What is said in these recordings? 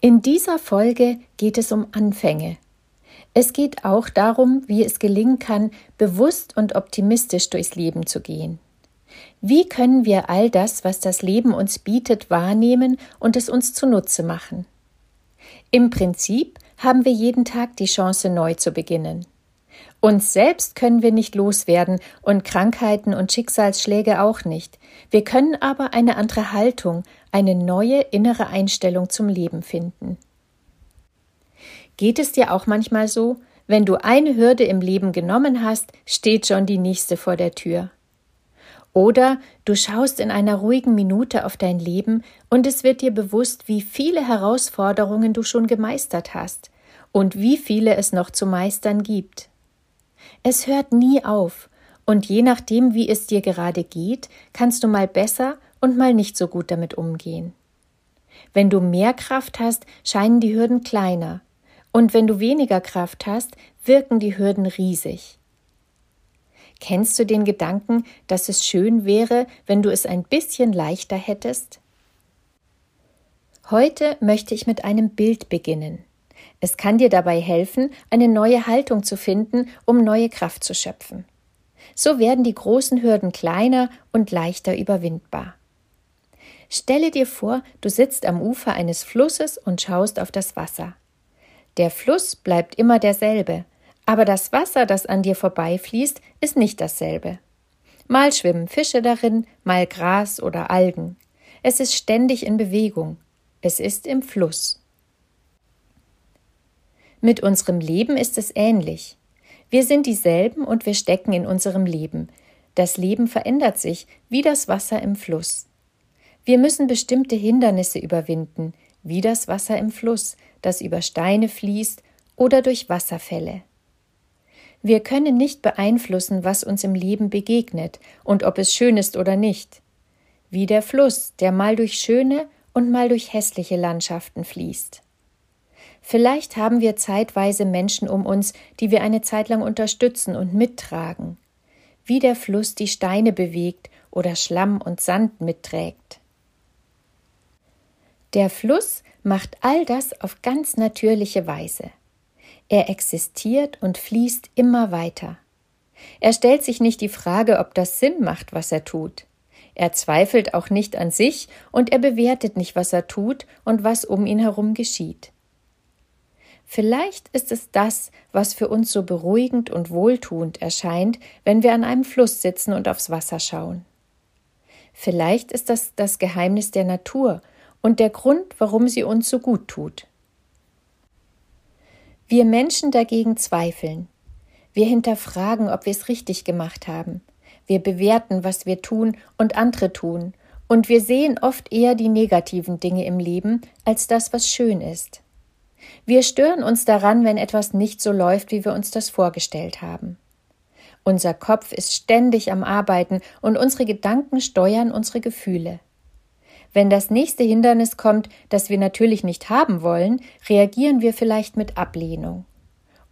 In dieser Folge geht es um Anfänge. Es geht auch darum, wie es gelingen kann, bewusst und optimistisch durchs Leben zu gehen. Wie können wir all das, was das Leben uns bietet, wahrnehmen und es uns zunutze machen? Im Prinzip haben wir jeden Tag die Chance, neu zu beginnen. Uns selbst können wir nicht loswerden und Krankheiten und Schicksalsschläge auch nicht. Wir können aber eine andere Haltung, eine neue innere Einstellung zum Leben finden. Geht es dir auch manchmal so, wenn du eine Hürde im Leben genommen hast, steht schon die nächste vor der Tür? Oder du schaust in einer ruhigen Minute auf dein Leben und es wird dir bewusst, wie viele Herausforderungen du schon gemeistert hast und wie viele es noch zu meistern gibt. Es hört nie auf, und je nachdem, wie es dir gerade geht, kannst du mal besser und mal nicht so gut damit umgehen. Wenn du mehr Kraft hast, scheinen die Hürden kleiner, und wenn du weniger Kraft hast, wirken die Hürden riesig. Kennst du den Gedanken, dass es schön wäre, wenn du es ein bisschen leichter hättest? Heute möchte ich mit einem Bild beginnen. Es kann dir dabei helfen, eine neue Haltung zu finden, um neue Kraft zu schöpfen. So werden die großen Hürden kleiner und leichter überwindbar. Stelle dir vor, du sitzt am Ufer eines Flusses und schaust auf das Wasser. Der Fluss bleibt immer derselbe, aber das Wasser, das an dir vorbeifließt, ist nicht dasselbe. Mal schwimmen Fische darin, mal Gras oder Algen. Es ist ständig in Bewegung. Es ist im Fluss. Mit unserem Leben ist es ähnlich. Wir sind dieselben und wir stecken in unserem Leben. Das Leben verändert sich wie das Wasser im Fluss. Wir müssen bestimmte Hindernisse überwinden, wie das Wasser im Fluss, das über Steine fließt oder durch Wasserfälle. Wir können nicht beeinflussen, was uns im Leben begegnet und ob es schön ist oder nicht. Wie der Fluss, der mal durch schöne und mal durch hässliche Landschaften fließt. Vielleicht haben wir zeitweise Menschen um uns, die wir eine Zeit lang unterstützen und mittragen, wie der Fluss die Steine bewegt oder Schlamm und Sand mitträgt. Der Fluss macht all das auf ganz natürliche Weise. Er existiert und fließt immer weiter. Er stellt sich nicht die Frage, ob das Sinn macht, was er tut. Er zweifelt auch nicht an sich und er bewertet nicht, was er tut und was um ihn herum geschieht. Vielleicht ist es das, was für uns so beruhigend und wohltuend erscheint, wenn wir an einem Fluss sitzen und aufs Wasser schauen. Vielleicht ist das das Geheimnis der Natur und der Grund, warum sie uns so gut tut. Wir Menschen dagegen zweifeln. Wir hinterfragen, ob wir es richtig gemacht haben. Wir bewerten, was wir tun und andere tun, und wir sehen oft eher die negativen Dinge im Leben als das, was schön ist. Wir stören uns daran, wenn etwas nicht so läuft, wie wir uns das vorgestellt haben. Unser Kopf ist ständig am Arbeiten und unsere Gedanken steuern unsere Gefühle. Wenn das nächste Hindernis kommt, das wir natürlich nicht haben wollen, reagieren wir vielleicht mit Ablehnung.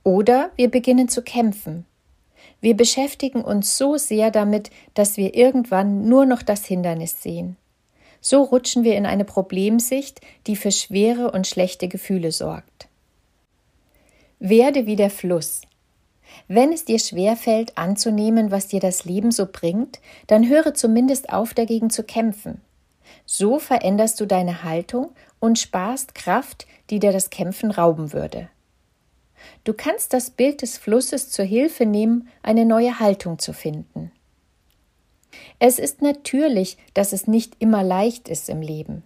Oder wir beginnen zu kämpfen. Wir beschäftigen uns so sehr damit, dass wir irgendwann nur noch das Hindernis sehen. So rutschen wir in eine Problemsicht, die für schwere und schlechte Gefühle sorgt. Werde wie der Fluss. Wenn es dir schwerfällt, anzunehmen, was dir das Leben so bringt, dann höre zumindest auf, dagegen zu kämpfen. So veränderst du deine Haltung und sparst Kraft, die dir das Kämpfen rauben würde. Du kannst das Bild des Flusses zur Hilfe nehmen, eine neue Haltung zu finden. Es ist natürlich, dass es nicht immer leicht ist im Leben.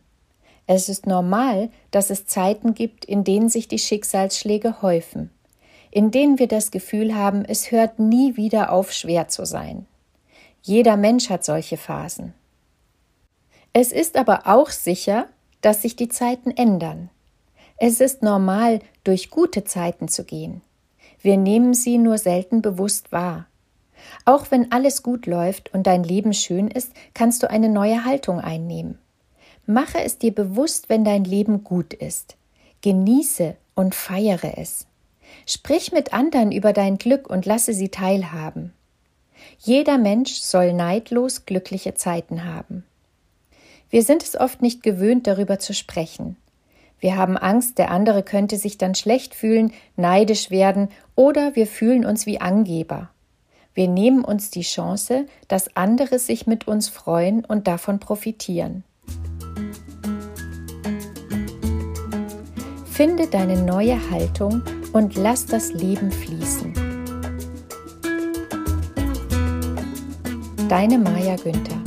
Es ist normal, dass es Zeiten gibt, in denen sich die Schicksalsschläge häufen, in denen wir das Gefühl haben, es hört nie wieder auf, schwer zu sein. Jeder Mensch hat solche Phasen. Es ist aber auch sicher, dass sich die Zeiten ändern. Es ist normal, durch gute Zeiten zu gehen. Wir nehmen sie nur selten bewusst wahr. Auch wenn alles gut läuft und dein Leben schön ist, kannst du eine neue Haltung einnehmen. Mache es dir bewusst, wenn dein Leben gut ist. Genieße und feiere es. Sprich mit anderen über dein Glück und lasse sie teilhaben. Jeder Mensch soll neidlos glückliche Zeiten haben. Wir sind es oft nicht gewöhnt, darüber zu sprechen. Wir haben Angst, der andere könnte sich dann schlecht fühlen, neidisch werden oder wir fühlen uns wie Angeber. Wir nehmen uns die Chance, dass andere sich mit uns freuen und davon profitieren. Finde deine neue Haltung und lass das Leben fließen. Deine Maja Günther